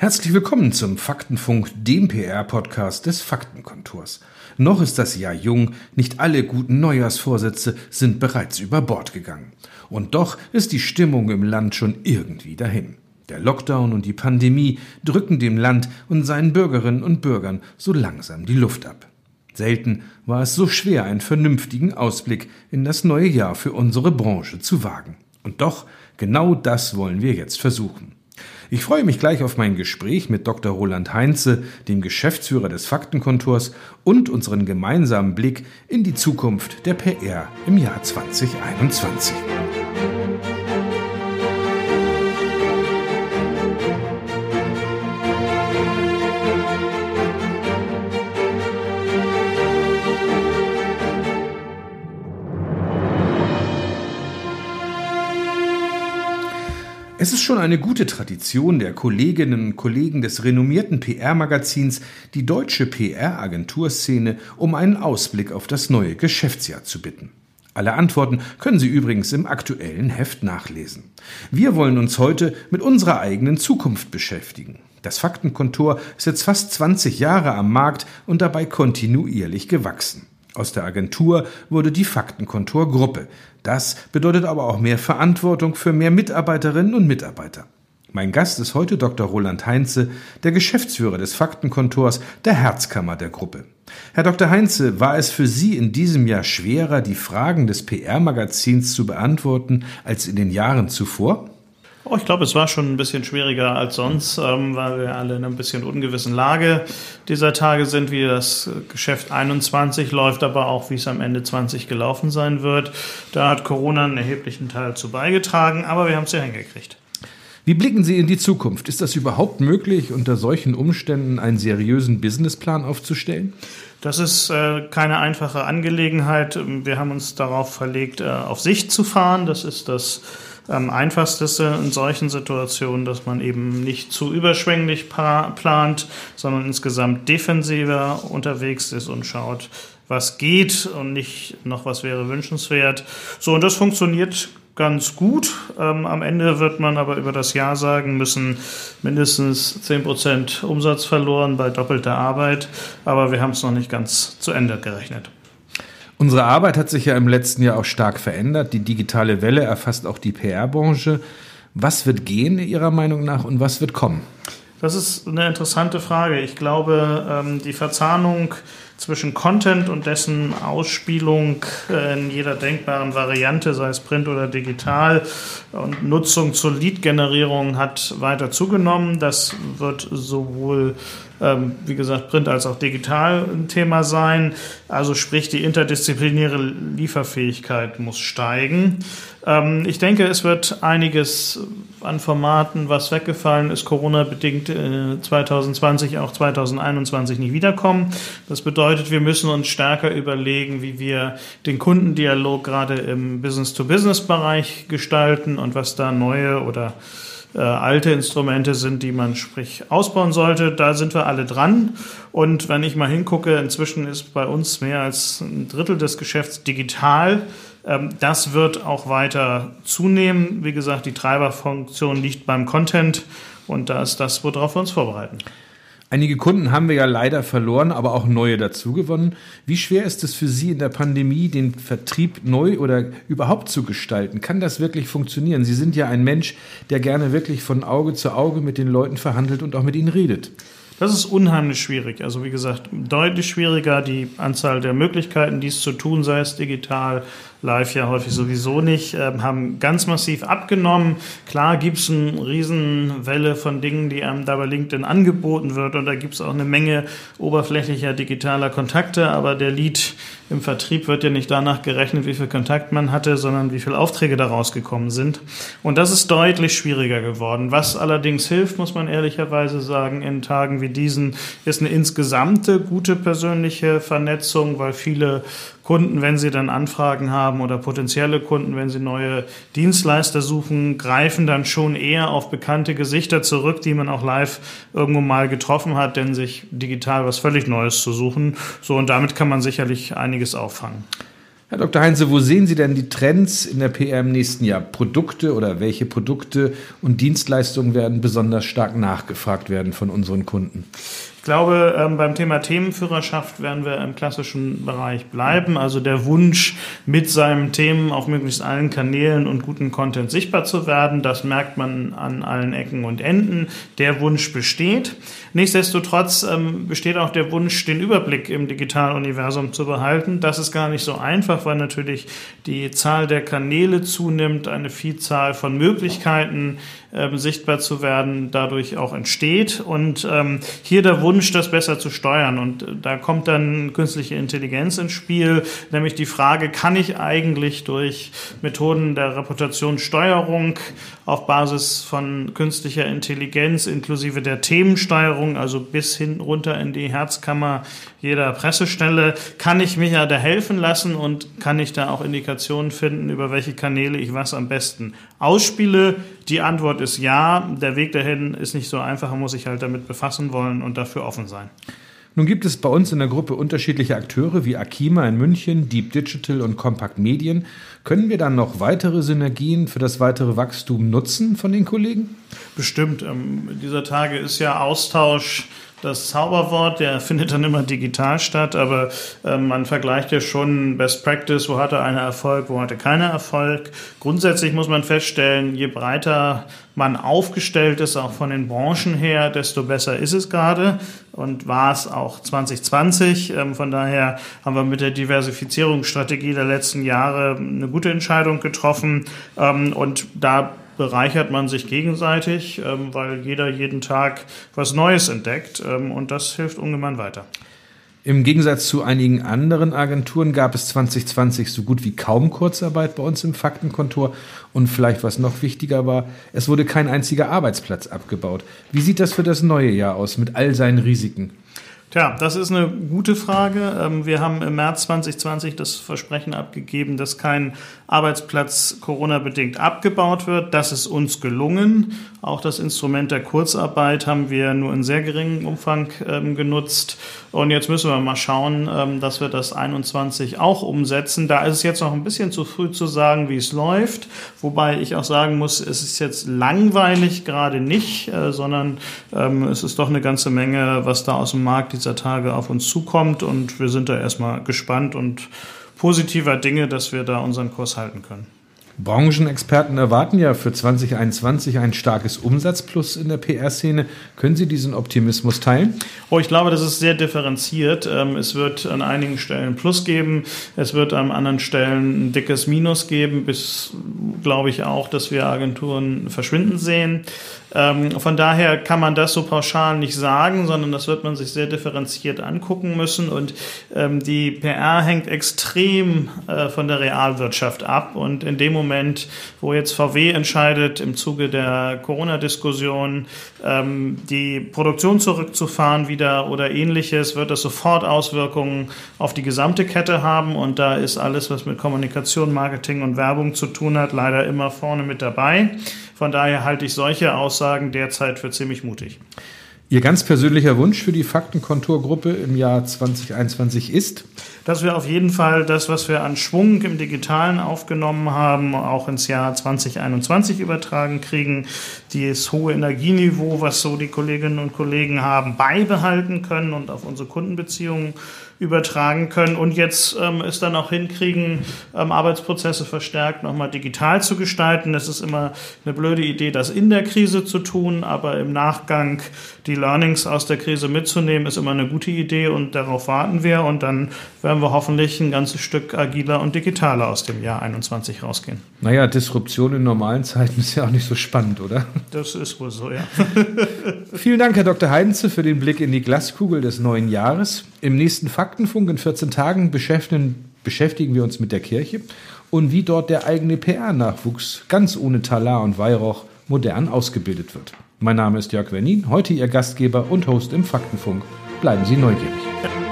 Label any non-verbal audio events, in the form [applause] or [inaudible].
Herzlich willkommen zum Faktenfunk, dem PR-Podcast des Faktenkontors. Noch ist das Jahr jung, nicht alle guten Neujahrsvorsätze sind bereits über Bord gegangen. Und doch ist die Stimmung im Land schon irgendwie dahin. Der Lockdown und die Pandemie drücken dem Land und seinen Bürgerinnen und Bürgern so langsam die Luft ab. Selten war es so schwer, einen vernünftigen Ausblick in das neue Jahr für unsere Branche zu wagen. Und doch, genau das wollen wir jetzt versuchen. Ich freue mich gleich auf mein Gespräch mit Dr. Roland Heinze, dem Geschäftsführer des Faktenkontors und unseren gemeinsamen Blick in die Zukunft der PR im Jahr 2021. Es ist schon eine gute Tradition der Kolleginnen und Kollegen des renommierten PR-Magazins, die deutsche PR-Agenturszene um einen Ausblick auf das neue Geschäftsjahr zu bitten. Alle Antworten können Sie übrigens im aktuellen Heft nachlesen. Wir wollen uns heute mit unserer eigenen Zukunft beschäftigen. Das Faktenkontor ist jetzt fast 20 Jahre am Markt und dabei kontinuierlich gewachsen. Aus der Agentur wurde die Faktenkontor-Gruppe. Das bedeutet aber auch mehr Verantwortung für mehr Mitarbeiterinnen und Mitarbeiter. Mein Gast ist heute Dr. Roland Heinze, der Geschäftsführer des Faktenkontors der Herzkammer der Gruppe. Herr Dr. Heinze, war es für Sie in diesem Jahr schwerer, die Fragen des PR-Magazins zu beantworten als in den Jahren zuvor? Oh, ich glaube, es war schon ein bisschen schwieriger als sonst, ähm, weil wir alle in ein bisschen ungewissen Lage dieser Tage sind, wie das Geschäft 21 läuft, aber auch wie es am Ende 20 gelaufen sein wird. Da hat Corona einen erheblichen Teil zu beigetragen, aber wir haben es ja hingekriegt. Wie blicken Sie in die Zukunft? Ist das überhaupt möglich, unter solchen Umständen einen seriösen Businessplan aufzustellen? Das ist äh, keine einfache Angelegenheit. Wir haben uns darauf verlegt, äh, auf Sicht zu fahren. Das ist das am einfachste in solchen Situationen, dass man eben nicht zu überschwänglich plant, sondern insgesamt defensiver unterwegs ist und schaut, was geht und nicht noch was wäre wünschenswert. So, und das funktioniert ganz gut. Ähm, am Ende wird man aber über das Jahr sagen müssen, mindestens 10% Umsatz verloren bei doppelter Arbeit, aber wir haben es noch nicht ganz zu Ende gerechnet. Unsere Arbeit hat sich ja im letzten Jahr auch stark verändert. Die digitale Welle erfasst auch die PR-Branche. Was wird gehen Ihrer Meinung nach und was wird kommen? Das ist eine interessante Frage. Ich glaube, ähm, die Verzahnung zwischen Content und dessen Ausspielung in jeder denkbaren Variante, sei es Print oder digital, und Nutzung zur Lead-Generierung hat weiter zugenommen. Das wird sowohl ähm, wie gesagt, Print als auch digital ein Thema sein. Also sprich, die interdisziplinäre Lieferfähigkeit muss steigen. Ähm, ich denke, es wird einiges an Formaten, was weggefallen ist, Corona-bedingt äh, 2020, auch 2021 nicht wiederkommen. Das bedeutet, wir müssen uns stärker überlegen, wie wir den Kundendialog gerade im Business-to-Business-Bereich gestalten und was da neue oder äh, alte Instrumente sind, die man sprich ausbauen sollte. Da sind wir alle dran. Und wenn ich mal hingucke, inzwischen ist bei uns mehr als ein Drittel des Geschäfts digital. Ähm, das wird auch weiter zunehmen. Wie gesagt, die Treiberfunktion liegt beim Content und da ist das, worauf wir uns vorbereiten. Einige Kunden haben wir ja leider verloren, aber auch neue dazugewonnen. Wie schwer ist es für Sie in der Pandemie, den Vertrieb neu oder überhaupt zu gestalten? Kann das wirklich funktionieren? Sie sind ja ein Mensch, der gerne wirklich von Auge zu Auge mit den Leuten verhandelt und auch mit ihnen redet. Das ist unheimlich schwierig. Also wie gesagt, deutlich schwieriger die Anzahl der Möglichkeiten, dies zu tun, sei es digital, live ja häufig sowieso nicht, äh, haben ganz massiv abgenommen. Klar gibt es eine Riesenwelle von Dingen, die einem da bei LinkedIn angeboten wird und da gibt es auch eine Menge oberflächlicher digitaler Kontakte, aber der Lead im Vertrieb wird ja nicht danach gerechnet, wie viel Kontakt man hatte, sondern wie viele Aufträge daraus gekommen sind. Und das ist deutlich schwieriger geworden. Was allerdings hilft, muss man ehrlicherweise sagen, in Tagen wie diesen, ist eine insgesamte gute persönliche Vernetzung, weil viele Kunden, wenn sie dann Anfragen haben oder potenzielle Kunden, wenn sie neue Dienstleister suchen, greifen dann schon eher auf bekannte Gesichter zurück, die man auch live irgendwo mal getroffen hat, denn sich digital was völlig Neues zu suchen. So und damit kann man sicherlich einiges auffangen. Herr Dr. Heinze, wo sehen Sie denn die Trends in der PR im nächsten Jahr? Produkte oder welche Produkte und Dienstleistungen werden besonders stark nachgefragt werden von unseren Kunden? Ich glaube, ähm, beim Thema Themenführerschaft werden wir im klassischen Bereich bleiben. Also der Wunsch, mit seinen Themen auf möglichst allen Kanälen und guten Content sichtbar zu werden, das merkt man an allen Ecken und Enden. Der Wunsch besteht. Nichtsdestotrotz ähm, besteht auch der Wunsch, den Überblick im digitalen Universum zu behalten. Das ist gar nicht so einfach, weil natürlich die Zahl der Kanäle zunimmt, eine Vielzahl von Möglichkeiten ähm, sichtbar zu werden dadurch auch entsteht. Und hier der Wunsch, das besser zu steuern. Und äh, da kommt dann künstliche Intelligenz ins Spiel, nämlich die Frage, kann ich eigentlich durch Methoden der Reputationssteuerung auf Basis von künstlicher Intelligenz inklusive der Themensteuerung, also bis hin runter in die Herzkammer jeder Pressestelle, kann ich mich ja da helfen lassen und kann ich da auch Indikationen finden, über welche Kanäle ich was am besten ausspiele. Die Antwort ist ja. Der Weg dahin ist nicht so einfach, muss sich halt damit befassen wollen und dafür offen sein. Nun gibt es bei uns in der Gruppe unterschiedliche Akteure wie Akima in München, Deep Digital und Compact Medien. Können wir dann noch weitere Synergien für das weitere Wachstum nutzen von den Kollegen? Bestimmt. Ähm, dieser Tage ist ja Austausch das Zauberwort, der [laughs] findet dann immer digital statt, aber äh, man vergleicht ja schon Best Practice, wo hatte einer Erfolg, wo hatte keiner Erfolg. Grundsätzlich muss man feststellen, je breiter man aufgestellt ist, auch von den Branchen her, desto besser ist es gerade und war es auch 2020. Ähm, von daher haben wir mit der Diversifizierungsstrategie der letzten Jahre eine gute Entscheidung getroffen ähm, und da bereichert man sich gegenseitig, ähm, weil jeder jeden Tag was Neues entdeckt ähm, und das hilft ungemein weiter. Im Gegensatz zu einigen anderen Agenturen gab es 2020 so gut wie kaum Kurzarbeit bei uns im Faktenkontor. Und vielleicht was noch wichtiger war, es wurde kein einziger Arbeitsplatz abgebaut. Wie sieht das für das neue Jahr aus mit all seinen Risiken? Tja, das ist eine gute Frage. Ähm, wir haben im März 2020 das Versprechen abgegeben, dass kein Arbeitsplatz Corona-bedingt abgebaut wird. Das ist uns gelungen. Auch das Instrument der Kurzarbeit haben wir nur in sehr geringem Umfang ähm, genutzt. Und jetzt müssen wir mal schauen, ähm, dass wir das 21 auch umsetzen. Da ist es jetzt noch ein bisschen zu früh zu sagen, wie es läuft. Wobei ich auch sagen muss, es ist jetzt langweilig gerade nicht, äh, sondern es ist doch eine ganze Menge, was da aus dem Markt dieser Tage auf uns zukommt. Und wir sind da erstmal gespannt und positiver Dinge, dass wir da unseren Kurs halten können. Branchenexperten erwarten ja für 2021 ein starkes Umsatzplus in der PR-Szene. Können Sie diesen Optimismus teilen? Oh, ich glaube, das ist sehr differenziert. Ähm, es wird an einigen Stellen Plus geben, es wird an anderen Stellen ein dickes Minus geben, bis glaube ich auch, dass wir Agenturen verschwinden sehen. Ähm, von daher kann man das so pauschal nicht sagen, sondern das wird man sich sehr differenziert angucken müssen. Und ähm, die PR hängt extrem äh, von der Realwirtschaft ab. Und in dem Moment, wo jetzt VW entscheidet, im Zuge der Corona-Diskussion ähm, die Produktion zurückzufahren wieder oder ähnliches, wird das sofort Auswirkungen auf die gesamte Kette haben. Und da ist alles, was mit Kommunikation, Marketing und Werbung zu tun hat, leider immer vorne mit dabei. Von daher halte ich solche Aussagen derzeit für ziemlich mutig. Ihr ganz persönlicher Wunsch für die Faktenkonturgruppe im Jahr 2021 ist? Dass wir auf jeden Fall das, was wir an Schwung im Digitalen aufgenommen haben, auch ins Jahr 2021 übertragen kriegen, dieses hohe Energieniveau, was so die Kolleginnen und Kollegen haben, beibehalten können und auf unsere Kundenbeziehungen übertragen können und jetzt ähm, es dann auch hinkriegen, ähm, Arbeitsprozesse verstärkt nochmal digital zu gestalten. Das ist immer eine blöde Idee, das in der Krise zu tun, aber im Nachgang die Learnings aus der Krise mitzunehmen, ist immer eine gute Idee und darauf warten wir und dann werden wir hoffentlich ein ganzes Stück agiler und digitaler aus dem Jahr 21 rausgehen. Naja, Disruption in normalen Zeiten ist ja auch nicht so spannend, oder? Das ist wohl so, ja. [laughs] Vielen Dank, Herr Dr. Heidenze, für den Blick in die Glaskugel des neuen Jahres. Im nächsten Faktenfunk in 14 Tagen beschäftigen, beschäftigen wir uns mit der Kirche und wie dort der eigene PR-Nachwuchs ganz ohne Talar und Weihrauch modern ausgebildet wird. Mein Name ist Jörg Wernin, heute Ihr Gastgeber und Host im Faktenfunk. Bleiben Sie neugierig.